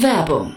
Werbung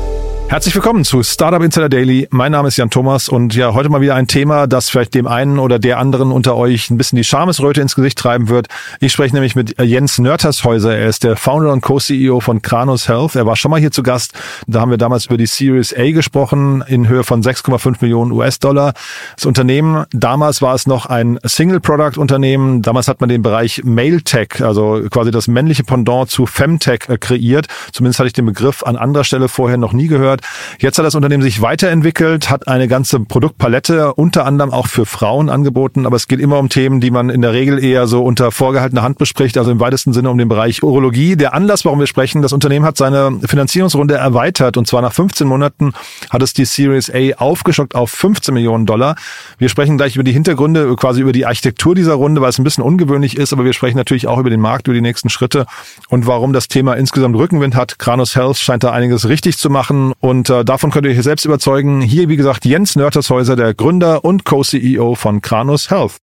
Herzlich willkommen zu Startup Insider Daily. Mein Name ist Jan Thomas und ja, heute mal wieder ein Thema, das vielleicht dem einen oder der anderen unter euch ein bisschen die Schamesröte ins Gesicht treiben wird. Ich spreche nämlich mit Jens Nörtershäuser. Er ist der Founder und Co-CEO von Kranos Health. Er war schon mal hier zu Gast. Da haben wir damals über die Series A gesprochen in Höhe von 6,5 Millionen US-Dollar. Das Unternehmen, damals war es noch ein Single-Product-Unternehmen. Damals hat man den Bereich Mail-Tech, also quasi das männliche Pendant zu Femtech äh, kreiert. Zumindest hatte ich den Begriff an anderer Stelle vorher noch nie gehört. Jetzt hat das Unternehmen sich weiterentwickelt, hat eine ganze Produktpalette unter anderem auch für Frauen angeboten, aber es geht immer um Themen, die man in der Regel eher so unter vorgehaltener Hand bespricht, also im weitesten Sinne um den Bereich Urologie. Der Anlass, warum wir sprechen, das Unternehmen hat seine Finanzierungsrunde erweitert und zwar nach 15 Monaten hat es die Series A aufgestockt auf 15 Millionen Dollar. Wir sprechen gleich über die Hintergründe, quasi über die Architektur dieser Runde, weil es ein bisschen ungewöhnlich ist, aber wir sprechen natürlich auch über den Markt, über die nächsten Schritte und warum das Thema insgesamt Rückenwind hat. Kranos Health scheint da einiges richtig zu machen und äh, davon könnt ihr euch selbst überzeugen. Hier, wie gesagt, Jens Nörtershäuser, der Gründer und Co-CEO von Kranos Health.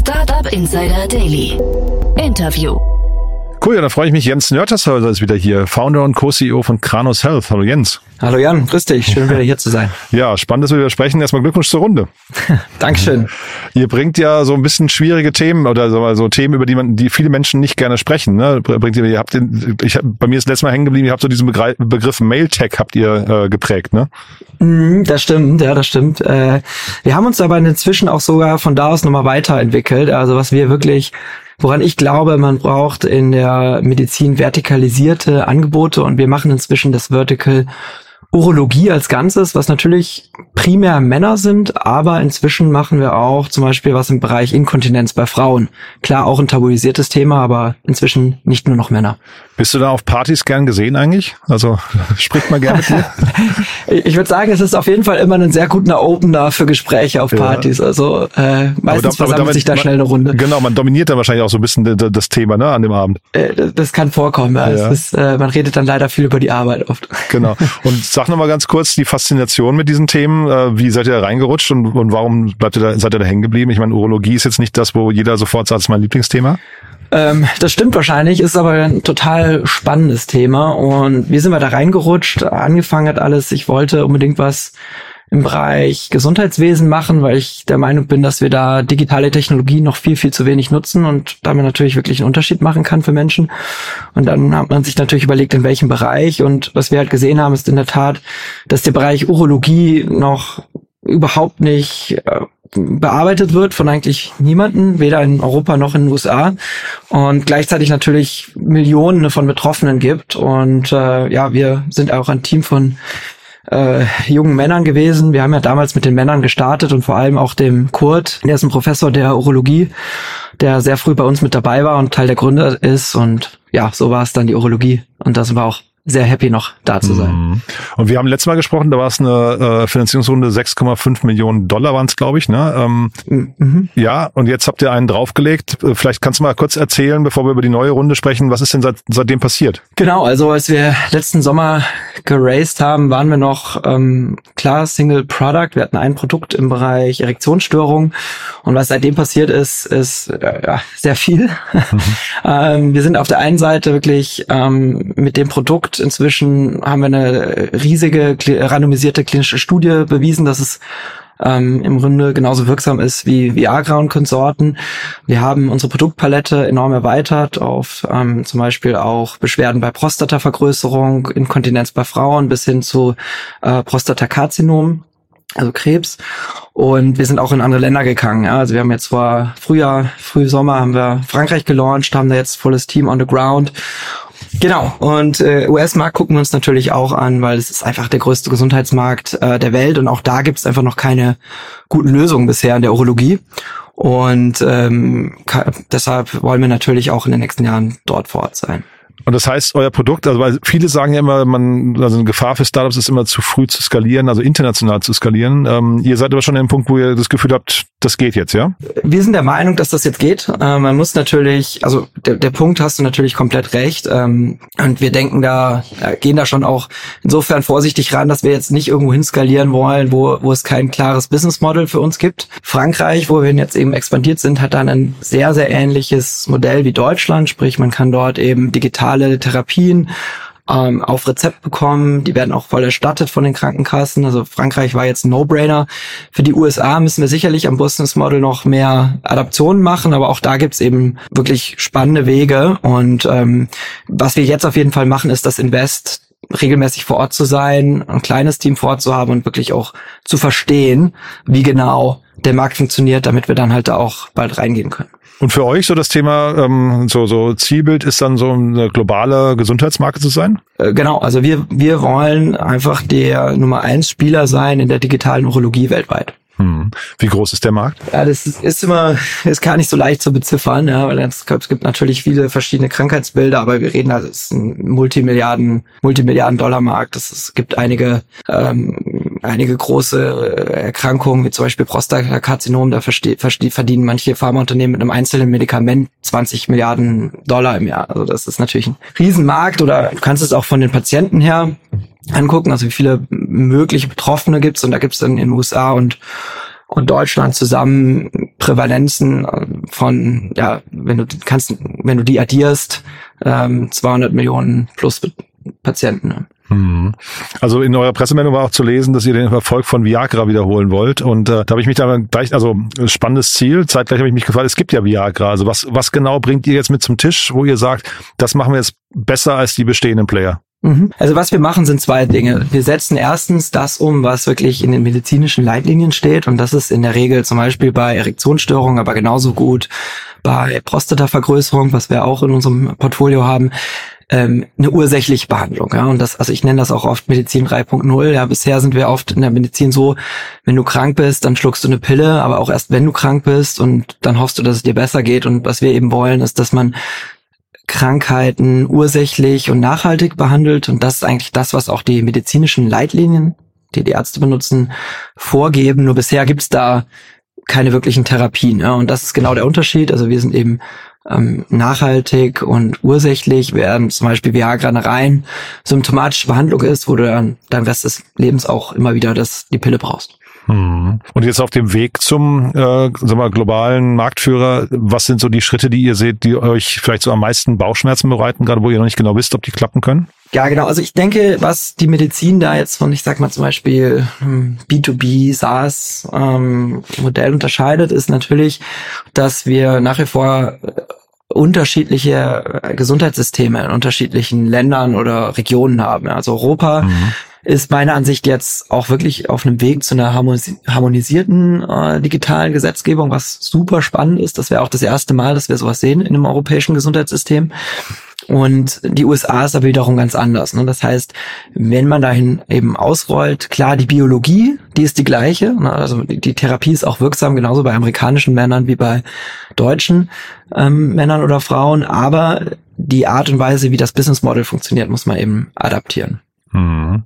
Startup Insider Daily. Interview. Cool, ja, dann freue ich mich. Jens Nörtershäuser ist wieder hier, Founder und Co-CEO von Kranos Health. Hallo Jens. Hallo Jan, grüß dich. Schön wieder hier zu sein. Ja, spannend, dass wir wieder sprechen. Erstmal Glückwunsch zur Runde. Dankeschön. Ihr bringt ja so ein bisschen schwierige Themen oder so, so Themen, über die man, die viele Menschen nicht gerne sprechen. Ne? Bringt ihr, ihr habt den, ich bei mir ist letztes Mal hängen geblieben. Ihr habt so diesen Begriff, Begriff Mailtech habt ihr äh, geprägt, ne? Mm, das stimmt, ja, das stimmt. Äh, wir haben uns aber inzwischen auch sogar von da aus nochmal weiterentwickelt. Also was wir wirklich woran ich glaube, man braucht in der Medizin vertikalisierte Angebote und wir machen inzwischen das Vertical Urologie als Ganzes, was natürlich primär Männer sind, aber inzwischen machen wir auch zum Beispiel was im Bereich Inkontinenz bei Frauen. Klar, auch ein tabuisiertes Thema, aber inzwischen nicht nur noch Männer. Bist du da auf Partys gern gesehen eigentlich? Also spricht man gerne mit dir? ich würde sagen, es ist auf jeden Fall immer ein sehr guter Opener für Gespräche auf Partys. Ja. Also äh, meistens da, versammelt sich da schnell eine Runde. Genau, man dominiert dann wahrscheinlich auch so ein bisschen das Thema ne, an dem Abend. Äh, das kann vorkommen. Ja. ja. Ist, äh, man redet dann leider viel über die Arbeit oft. Genau. Und sag noch mal ganz kurz die Faszination mit diesen Themen. Äh, wie seid ihr da reingerutscht und, und warum bleibt ihr da, seid ihr da hängen geblieben? Ich meine, Urologie ist jetzt nicht das, wo jeder sofort sagt, das ist mein Lieblingsthema. Ähm, das stimmt wahrscheinlich, ist aber ein total spannendes Thema. Und wie sind wir da reingerutscht? Angefangen hat alles, ich wollte unbedingt was im Bereich Gesundheitswesen machen, weil ich der Meinung bin, dass wir da digitale Technologie noch viel, viel zu wenig nutzen und damit natürlich wirklich einen Unterschied machen kann für Menschen. Und dann hat man sich natürlich überlegt, in welchem Bereich. Und was wir halt gesehen haben, ist in der Tat, dass der Bereich Urologie noch überhaupt nicht äh, bearbeitet wird von eigentlich niemanden, weder in Europa noch in den USA und gleichzeitig natürlich Millionen von Betroffenen gibt und äh, ja, wir sind auch ein Team von äh, jungen Männern gewesen. Wir haben ja damals mit den Männern gestartet und vor allem auch dem Kurt, der ist ein Professor der Urologie, der sehr früh bei uns mit dabei war und Teil der Gründer ist. Und ja, so war es dann die Urologie. Und das war auch sehr happy noch da zu sein. Mhm. Und wir haben letztes Mal gesprochen, da war es eine äh, Finanzierungsrunde 6,5 Millionen Dollar waren es, glaube ich. Ne? Ähm, mhm. Ja, und jetzt habt ihr einen draufgelegt. Äh, vielleicht kannst du mal kurz erzählen, bevor wir über die neue Runde sprechen, was ist denn seit, seitdem passiert? Genau, also als wir letzten Sommer geraced haben, waren wir noch ähm, klar Single Product. Wir hatten ein Produkt im Bereich Erektionsstörung und was seitdem passiert ist, ist äh, ja, sehr viel. Mhm. ähm, wir sind auf der einen Seite wirklich ähm, mit dem Produkt Inzwischen haben wir eine riesige randomisierte klinische Studie bewiesen, dass es ähm, im Grunde genauso wirksam ist wie Viagra und Konsorten. Wir haben unsere Produktpalette enorm erweitert auf ähm, zum Beispiel auch Beschwerden bei Prostatavergrößerung, Inkontinenz bei Frauen bis hin zu äh, Prostatakarzinom. also Krebs. Und wir sind auch in andere Länder gegangen. Ja. Also wir haben jetzt vor Frühjahr, Frühsommer haben wir Frankreich gelauncht, haben da jetzt volles Team on the ground. Genau. Und äh, US-Markt gucken wir uns natürlich auch an, weil es ist einfach der größte Gesundheitsmarkt äh, der Welt und auch da gibt es einfach noch keine guten Lösungen bisher in der Urologie. Und ähm, deshalb wollen wir natürlich auch in den nächsten Jahren dort vor Ort sein. Und das heißt, euer Produkt, also weil viele sagen ja immer, man, also eine Gefahr für Startups ist immer zu früh zu skalieren, also international zu skalieren. Ähm, ihr seid aber schon an dem Punkt, wo ihr das Gefühl habt, das geht jetzt, ja? Wir sind der Meinung, dass das jetzt geht. Äh, man muss natürlich, also der, der Punkt hast du natürlich komplett recht. Ähm, und wir denken da, äh, gehen da schon auch insofern vorsichtig ran, dass wir jetzt nicht irgendwo hin skalieren wollen, wo, wo es kein klares Business Model für uns gibt. Frankreich, wo wir jetzt eben expandiert sind, hat dann ein sehr, sehr ähnliches Modell wie Deutschland, sprich man kann dort eben digital digitale Therapien ähm, auf Rezept bekommen. Die werden auch voll erstattet von den Krankenkassen. Also Frankreich war jetzt ein No-Brainer. Für die USA müssen wir sicherlich am Business Model noch mehr Adaptionen machen, aber auch da gibt's eben wirklich spannende Wege. Und ähm, was wir jetzt auf jeden Fall machen, ist das Invest regelmäßig vor Ort zu sein, ein kleines Team vor Ort zu haben und wirklich auch zu verstehen, wie genau der Markt funktioniert, damit wir dann halt da auch bald reingehen können. Und für euch so das Thema, ähm, so, so Zielbild ist dann so eine globale Gesundheitsmarke zu sein? Äh, genau, also wir, wir wollen einfach der Nummer eins Spieler sein in der digitalen Urologie weltweit. Hm. Wie groß ist der Markt? Ja, das ist, ist immer, ist gar nicht so leicht zu beziffern, ja, weil es, es gibt natürlich viele verschiedene Krankheitsbilder, aber wir reden, also es ist ein Multimilliarden, Multimilliarden Dollar Markt. Es gibt einige, ähm, einige große äh, Erkrankungen, wie zum Beispiel Prostatakarzinom, da verdienen manche Pharmaunternehmen mit einem einzelnen Medikament 20 Milliarden Dollar im Jahr. Also das ist natürlich ein Riesenmarkt oder du kannst es auch von den Patienten her angucken, also wie viele mögliche Betroffene gibt es und da gibt es dann in den USA und und Deutschland zusammen Prävalenzen von, ja, wenn du kannst, wenn du die addierst, ähm, 200 Millionen plus Patienten. Ne? Hm. Also in eurer Pressemeldung war auch zu lesen, dass ihr den Erfolg von Viagra wiederholen wollt. Und äh, da habe ich mich da gleich, also spannendes Ziel. Zeitgleich habe ich mich gefragt, es gibt ja Viagra. Also was, was genau bringt ihr jetzt mit zum Tisch, wo ihr sagt, das machen wir jetzt besser als die bestehenden Player? Mhm. Also was wir machen, sind zwei Dinge. Wir setzen erstens das um, was wirklich in den medizinischen Leitlinien steht. Und das ist in der Regel zum Beispiel bei Erektionsstörungen, aber genauso gut bei Prostatavergrößerung, was wir auch in unserem Portfolio haben, ähm, eine ursächliche Behandlung. Ja? Und das, also ich nenne das auch oft Medizin 3.0. Ja, bisher sind wir oft in der Medizin so, wenn du krank bist, dann schluckst du eine Pille, aber auch erst wenn du krank bist und dann hoffst du, dass es dir besser geht. Und was wir eben wollen, ist, dass man Krankheiten ursächlich und nachhaltig behandelt. Und das ist eigentlich das, was auch die medizinischen Leitlinien, die die Ärzte benutzen, vorgeben. Nur bisher gibt's da keine wirklichen Therapien. Ja? Und das ist genau der Unterschied. Also wir sind eben ähm, nachhaltig und ursächlich, während zum Beispiel Viagra eine rein symptomatische Behandlung ist, wo du dann dein Rest des Lebens auch immer wieder das, die Pille brauchst. Hm. Und jetzt auf dem Weg zum äh, sagen wir, globalen Marktführer, was sind so die Schritte, die ihr seht, die euch vielleicht so am meisten Bauchschmerzen bereiten, gerade wo ihr noch nicht genau wisst, ob die klappen können? Ja, genau. Also ich denke, was die Medizin da jetzt von, ich sag mal zum Beispiel B2B, hm, SaaS ähm, Modell unterscheidet, ist natürlich, dass wir nach wie vor unterschiedliche äh, Gesundheitssysteme in unterschiedlichen Ländern oder Regionen haben. Also Europa mhm ist meiner Ansicht jetzt auch wirklich auf einem Weg zu einer harmonisierten äh, digitalen Gesetzgebung, was super spannend ist. Das wäre auch das erste Mal, dass wir sowas sehen in einem europäischen Gesundheitssystem. Und die USA ist aber wiederum ganz anders. Ne? Das heißt, wenn man dahin eben ausrollt, klar, die Biologie, die ist die gleiche. Ne? Also die, Therapie ist auch wirksam, genauso bei amerikanischen Männern wie bei deutschen ähm, Männern oder Frauen. Aber die Art und Weise, wie das Business Model funktioniert, muss man eben adaptieren. Mhm.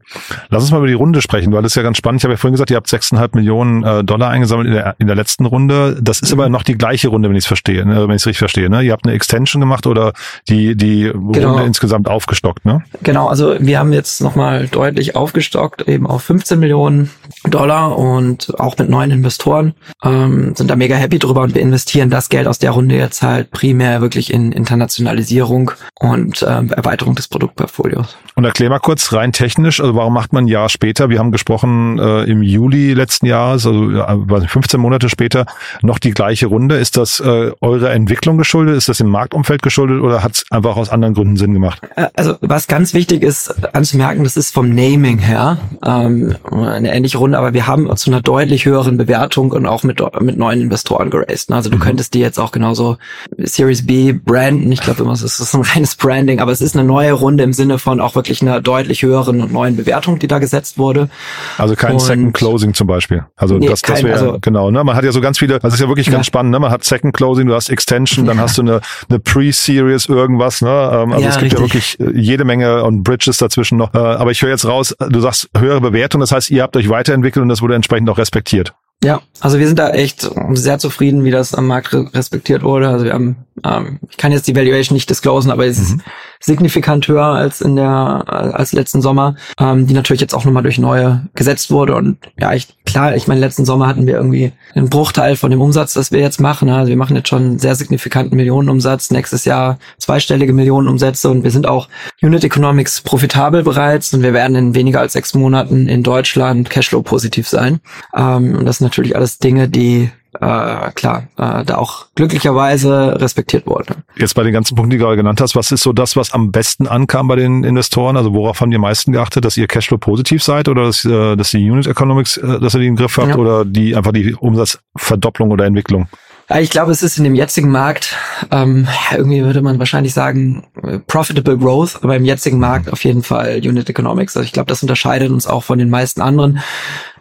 Lass uns mal über die Runde sprechen, weil das ist ja ganz spannend. Ich habe ja vorhin gesagt, ihr habt 6,5 Millionen äh, Dollar eingesammelt in der, in der letzten Runde. Das ist mhm. aber noch die gleiche Runde, wenn ich es verstehe, ne? wenn ich es richtig verstehe. Ne? Ihr habt eine Extension gemacht oder die, die genau. Runde insgesamt aufgestockt, ne? Genau, also wir haben jetzt nochmal deutlich aufgestockt, eben auf 15 Millionen Dollar und auch mit neuen Investoren. Ähm, sind da mega happy drüber und wir investieren das Geld aus der Runde jetzt halt primär wirklich in Internationalisierung und ähm, Erweiterung des Produktportfolios. Und erklär mal kurz rein technisch, komisch? Also warum macht man ein Jahr später? Wir haben gesprochen äh, im Juli letzten Jahres, also äh, 15 Monate später, noch die gleiche Runde. Ist das äh, eure Entwicklung geschuldet? Ist das im Marktumfeld geschuldet oder hat es einfach aus anderen Gründen Sinn gemacht? Äh, also was ganz wichtig ist anzumerken, das ist vom Naming her ähm, eine ähnliche Runde, aber wir haben zu einer deutlich höheren Bewertung und auch mit, mit neuen Investoren geraced. Ne? Also du mhm. könntest die jetzt auch genauso Series B branden. Ich glaube immer, es ist ein reines Branding, aber es ist eine neue Runde im Sinne von auch wirklich einer deutlich höheren und neuen Bewertung, die da gesetzt wurde. Also kein und Second Closing zum Beispiel. Also nee, das, das wäre also, genau. Ne? Man hat ja so ganz viele. Das ist ja wirklich ganz ja. spannend. Ne? Man hat Second Closing, du hast Extension, dann ja. hast du eine, eine Pre-Series irgendwas. Ne? Ähm, also ja, es gibt richtig. ja wirklich äh, jede Menge und Bridges dazwischen noch. Äh, aber ich höre jetzt raus, du sagst höhere Bewertung. Das heißt, ihr habt euch weiterentwickelt und das wurde entsprechend auch respektiert. Ja, also wir sind da echt sehr zufrieden, wie das am Markt respektiert wurde. Also wir haben, ähm, ich kann jetzt die Valuation nicht disclosen, aber es mhm. ist signifikant höher als in der als letzten Sommer, ähm, die natürlich jetzt auch nochmal durch neue gesetzt wurde. Und ja, ich klar, ich meine, letzten Sommer hatten wir irgendwie einen Bruchteil von dem Umsatz, das wir jetzt machen. Also wir machen jetzt schon einen sehr signifikanten Millionenumsatz, nächstes Jahr zweistellige Millionenumsätze und wir sind auch Unit Economics profitabel bereits und wir werden in weniger als sechs Monaten in Deutschland Cashflow positiv sein. Ähm, und das natürlich alles Dinge, die äh, klar, äh, da auch glücklicherweise respektiert wurde. Jetzt bei den ganzen Punkten, die du gerade genannt hast, was ist so das, was am besten ankam bei den Investoren? Also worauf haben die meisten geachtet, dass ihr Cashflow positiv seid oder dass, äh, dass die Unit Economics, äh, dass ihr die im Griff habt ja. oder die einfach die Umsatzverdopplung oder Entwicklung? Ich glaube, es ist in dem jetzigen Markt, ähm, irgendwie würde man wahrscheinlich sagen, profitable growth, aber im jetzigen Markt auf jeden Fall Unit Economics. Also ich glaube, das unterscheidet uns auch von den meisten anderen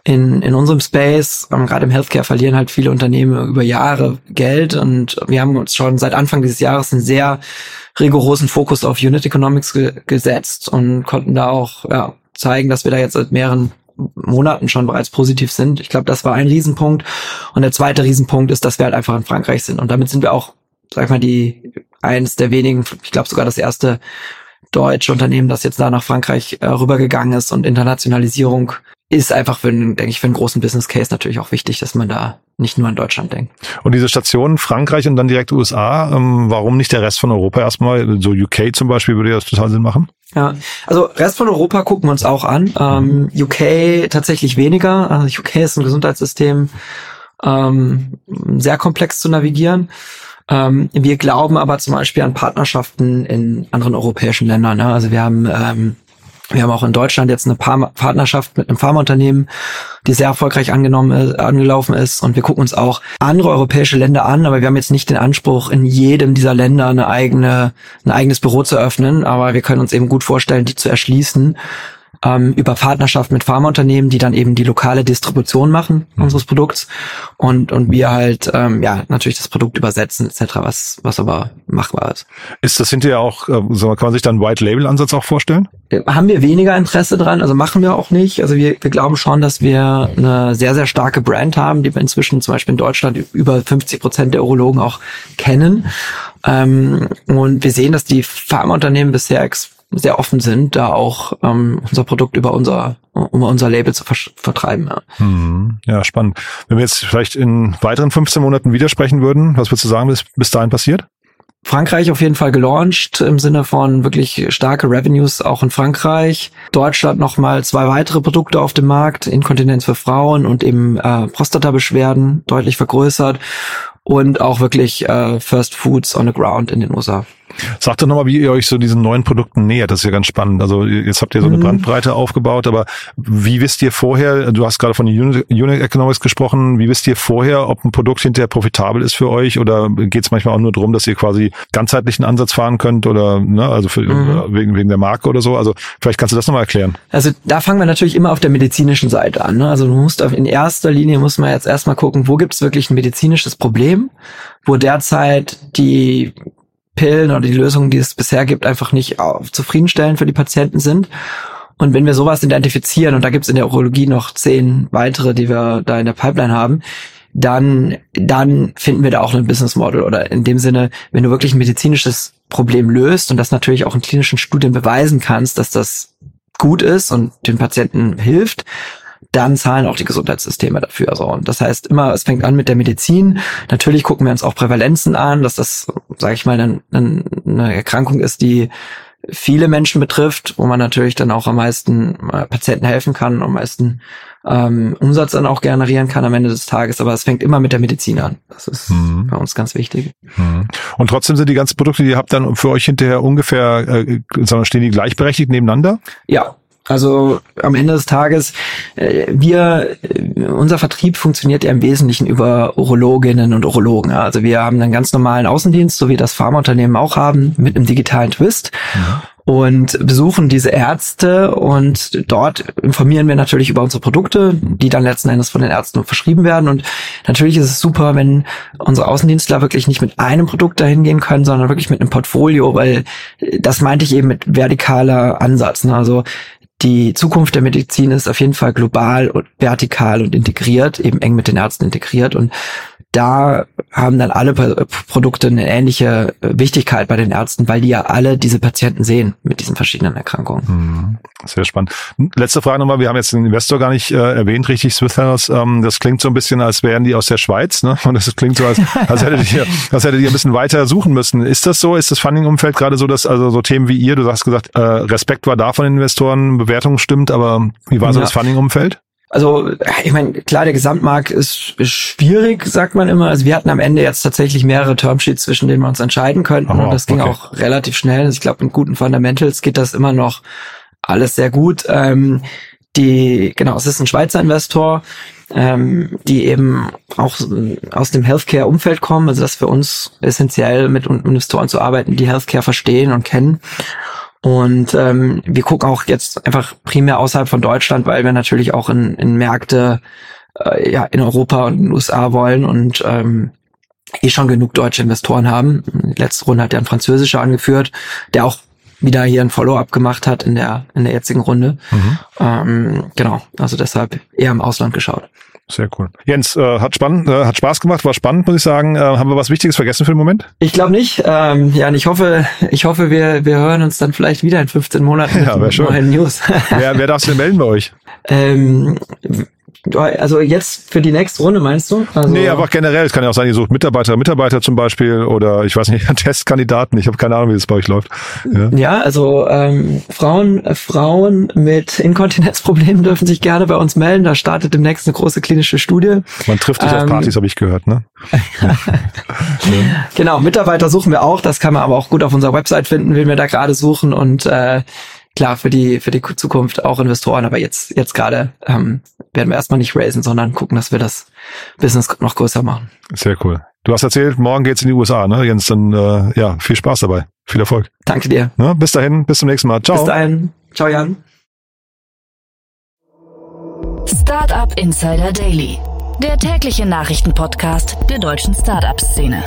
in, in unserem Space, ähm, gerade im Healthcare, verlieren halt viele Unternehmen über Jahre Geld und wir haben uns schon seit Anfang dieses Jahres einen sehr rigorosen Fokus auf Unit Economics ge gesetzt und konnten da auch ja, zeigen, dass wir da jetzt seit mehreren Monaten schon bereits positiv sind. Ich glaube, das war ein Riesenpunkt. Und der zweite Riesenpunkt ist, dass wir halt einfach in Frankreich sind. Und damit sind wir auch, sag ich mal, die eins der wenigen, ich glaube sogar das erste deutsche Unternehmen, das jetzt da nach Frankreich äh, rübergegangen ist und Internationalisierung ist einfach für, denke ich, für einen großen Business Case natürlich auch wichtig, dass man da nicht nur an Deutschland denkt. Und diese Station Frankreich und dann direkt USA, ähm, warum nicht der Rest von Europa erstmal? So UK zum Beispiel würde ja das total Sinn machen. Ja, also Rest von Europa gucken wir uns auch an. Ähm, UK tatsächlich weniger. Also UK ist ein Gesundheitssystem ähm, sehr komplex zu navigieren. Ähm, wir glauben aber zum Beispiel an Partnerschaften in anderen europäischen Ländern. Ne? Also wir haben ähm, wir haben auch in Deutschland jetzt eine Partnerschaft mit einem Pharmaunternehmen, die sehr erfolgreich angenommen ist, angelaufen ist. Und wir gucken uns auch andere europäische Länder an, aber wir haben jetzt nicht den Anspruch, in jedem dieser Länder eine eigene, ein eigenes Büro zu öffnen. Aber wir können uns eben gut vorstellen, die zu erschließen ähm, über Partnerschaft mit Pharmaunternehmen, die dann eben die lokale Distribution machen mhm. unseres Produkts und und wir halt ähm, ja natürlich das Produkt übersetzen etc. was was aber machbar ist. Ist das hinterher auch äh, kann man sich dann einen White Label Ansatz auch vorstellen? Äh, haben wir weniger Interesse dran, also machen wir auch nicht. Also wir, wir glauben schon, dass wir eine sehr sehr starke Brand haben, die wir inzwischen zum Beispiel in Deutschland über 50 Prozent der Urologen auch kennen. Ähm, und wir sehen, dass die Pharmaunternehmen bisher sehr offen sind, da auch ähm, unser Produkt über unser um unser Label zu vertreiben. Ja. Hm, ja, spannend. Wenn wir jetzt vielleicht in weiteren 15 Monaten widersprechen würden, was würdest du sagen, bis, bis dahin passiert? Frankreich auf jeden Fall gelauncht im Sinne von wirklich starke Revenues auch in Frankreich. Deutschland nochmal zwei weitere Produkte auf dem Markt, Inkontinenz für Frauen und eben äh, Prostatabeschwerden deutlich vergrößert und auch wirklich äh, First Foods on the ground in den USA. Sagt doch nochmal, wie ihr euch so diesen neuen Produkten nähert. Das ist ja ganz spannend. Also jetzt habt ihr so eine mhm. Bandbreite aufgebaut, aber wie wisst ihr vorher, du hast gerade von Unit, Unit Economics gesprochen, wie wisst ihr vorher, ob ein Produkt hinterher profitabel ist für euch oder geht es manchmal auch nur darum, dass ihr quasi ganzheitlichen Ansatz fahren könnt oder ne, also für, mhm. wegen, wegen der Marke oder so? Also vielleicht kannst du das nochmal erklären. Also da fangen wir natürlich immer auf der medizinischen Seite an. Ne? Also du musst auf, in erster Linie muss man jetzt erstmal gucken, wo gibt es wirklich ein medizinisches Problem, wo derzeit die Pillen oder die Lösungen, die es bisher gibt, einfach nicht zufriedenstellend für die Patienten sind. Und wenn wir sowas identifizieren, und da gibt es in der Urologie noch zehn weitere, die wir da in der Pipeline haben, dann, dann finden wir da auch ein Business Model. Oder in dem Sinne, wenn du wirklich ein medizinisches Problem löst und das natürlich auch in klinischen Studien beweisen kannst, dass das gut ist und den Patienten hilft, dann zahlen auch die Gesundheitssysteme dafür. So. Und das heißt immer, es fängt an mit der Medizin. Natürlich gucken wir uns auch Prävalenzen an, dass das, sage ich mal, eine, eine Erkrankung ist, die viele Menschen betrifft, wo man natürlich dann auch am meisten äh, Patienten helfen kann, am meisten ähm, Umsatz dann auch generieren kann am Ende des Tages. Aber es fängt immer mit der Medizin an. Das ist mhm. bei uns ganz wichtig. Mhm. Und trotzdem sind die ganzen Produkte, die ihr habt, dann für euch hinterher ungefähr, äh, sondern stehen die gleichberechtigt nebeneinander? Ja, also am Ende des Tages, äh, wir, äh, unser Vertrieb funktioniert ja im Wesentlichen über Urologinnen und Urologen. Also wir haben einen ganz normalen Außendienst, so wie das Pharmaunternehmen auch haben, mit einem digitalen Twist. Ja. Und besuchen diese Ärzte und dort informieren wir natürlich über unsere Produkte, die dann letzten Endes von den Ärzten verschrieben werden. Und natürlich ist es super, wenn unsere Außendienstler wirklich nicht mit einem Produkt dahin gehen können, sondern wirklich mit einem Portfolio, weil das meinte ich eben mit vertikaler Ansatz. Ne? Also die Zukunft der Medizin ist auf jeden Fall global und vertikal und integriert, eben eng mit den Ärzten integriert. Und da haben dann alle Produkte eine ähnliche äh, Wichtigkeit bei den Ärzten, weil die ja alle diese Patienten sehen mit diesen verschiedenen Erkrankungen. Hm, sehr spannend. Letzte Frage nochmal, wir haben jetzt den Investor gar nicht äh, erwähnt, richtig, Swisshouse, ähm, das klingt so ein bisschen, als wären die aus der Schweiz, ne? Und das klingt so, als, als hättet ihr, als hättet ihr ein bisschen weiter suchen müssen. Ist das so? Ist das Funding-Umfeld gerade so, dass also so Themen wie ihr, du hast gesagt, äh, Respekt war da von den Investoren, Bewertung stimmt, aber wie war so ja. das Funding-Umfeld? Also, ich meine, klar, der Gesamtmarkt ist, ist schwierig, sagt man immer. Also wir hatten am Ende jetzt tatsächlich mehrere Termsheets, zwischen denen wir uns entscheiden könnten. Oh, und das ging okay. auch relativ schnell. Also ich glaube, in guten Fundamentals geht das immer noch alles sehr gut. Ähm, die, genau, es ist ein Schweizer Investor, ähm, die eben auch aus dem Healthcare-Umfeld kommen. Also das ist für uns essentiell, mit Investoren zu arbeiten, die Healthcare verstehen und kennen. Und ähm, wir gucken auch jetzt einfach primär außerhalb von Deutschland, weil wir natürlich auch in, in Märkte äh, ja, in Europa und in den USA wollen und ähm, eh schon genug deutsche Investoren haben. Die letzte Runde hat ja ein französischer angeführt, der auch wieder hier ein Follow-up gemacht hat in der in der jetzigen Runde. Mhm. Ähm, genau, also deshalb eher im Ausland geschaut. Sehr cool. Jens, äh, hat spannend, äh, hat Spaß gemacht, war spannend, muss ich sagen. Äh, haben wir was Wichtiges vergessen für den Moment? Ich glaube nicht. Ähm, ja, und ich hoffe, ich hoffe, wir, wir hören uns dann vielleicht wieder in 15 Monaten ja, mit neuen News. wer, wer darf sich denn melden bei euch? Ähm, also jetzt für die nächste Runde meinst du? Also nee, aber generell, es kann ja auch sein, ihr sucht Mitarbeiter, Mitarbeiter zum Beispiel oder ich weiß nicht, Testkandidaten. Ich habe keine Ahnung, wie das bei euch läuft. Ja, ja also ähm, Frauen, äh, Frauen mit Inkontinenzproblemen dürfen sich gerne bei uns melden. Da startet demnächst eine große klinische Studie. Man trifft sich ähm, auf Partys, habe ich gehört, ne? ja. Genau, Mitarbeiter suchen wir auch. Das kann man aber auch gut auf unserer Website finden, wen wir da gerade suchen und äh, klar für die für die Zukunft auch Investoren, aber jetzt jetzt gerade ähm, werden wir erstmal nicht raisen, sondern gucken, dass wir das Business noch größer machen. Sehr cool. Du hast erzählt, morgen geht's in die USA, ne? Jens, dann äh, ja, viel Spaß dabei. Viel Erfolg. Danke dir. Ne? Bis dahin, bis zum nächsten Mal. Ciao. Bis dahin. Ciao, Jan. Startup Insider Daily. Der tägliche Nachrichtenpodcast der deutschen Startup-Szene.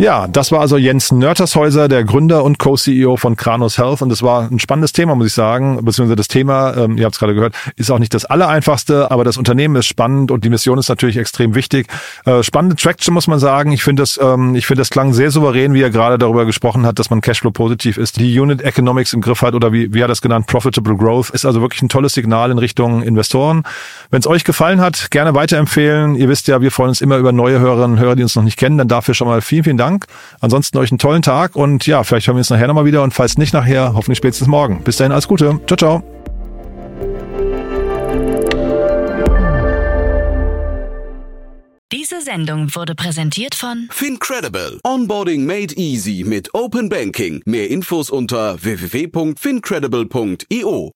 Ja, das war also Jens Nörtershäuser, der Gründer und Co-CEO von Kranos Health. Und das war ein spannendes Thema, muss ich sagen. Beziehungsweise das Thema, ähm, ihr habt es gerade gehört, ist auch nicht das Allereinfachste, aber das Unternehmen ist spannend und die Mission ist natürlich extrem wichtig. Äh, spannende Traction, muss man sagen. Ich finde das, ähm, ich finde das klang sehr souverän, wie er gerade darüber gesprochen hat, dass man Cashflow positiv ist, die Unit Economics im Griff hat oder wie, wie er das genannt, Profitable Growth, ist also wirklich ein tolles Signal in Richtung Investoren. Wenn es euch gefallen hat, gerne weiterempfehlen. Ihr wisst ja, wir freuen uns immer über neue Hörerinnen und Hörer, die uns noch nicht kennen. Dann dafür schon mal vielen, vielen Dank. Dank. Ansonsten euch einen tollen Tag und ja, vielleicht hören wir uns nachher nochmal wieder und falls nicht nachher, hoffentlich spätestens morgen. Bis dahin, alles Gute. Ciao, ciao. Diese Sendung wurde präsentiert von Fincredible. Onboarding made easy mit Open Banking. Mehr Infos unter www.fincredible.io.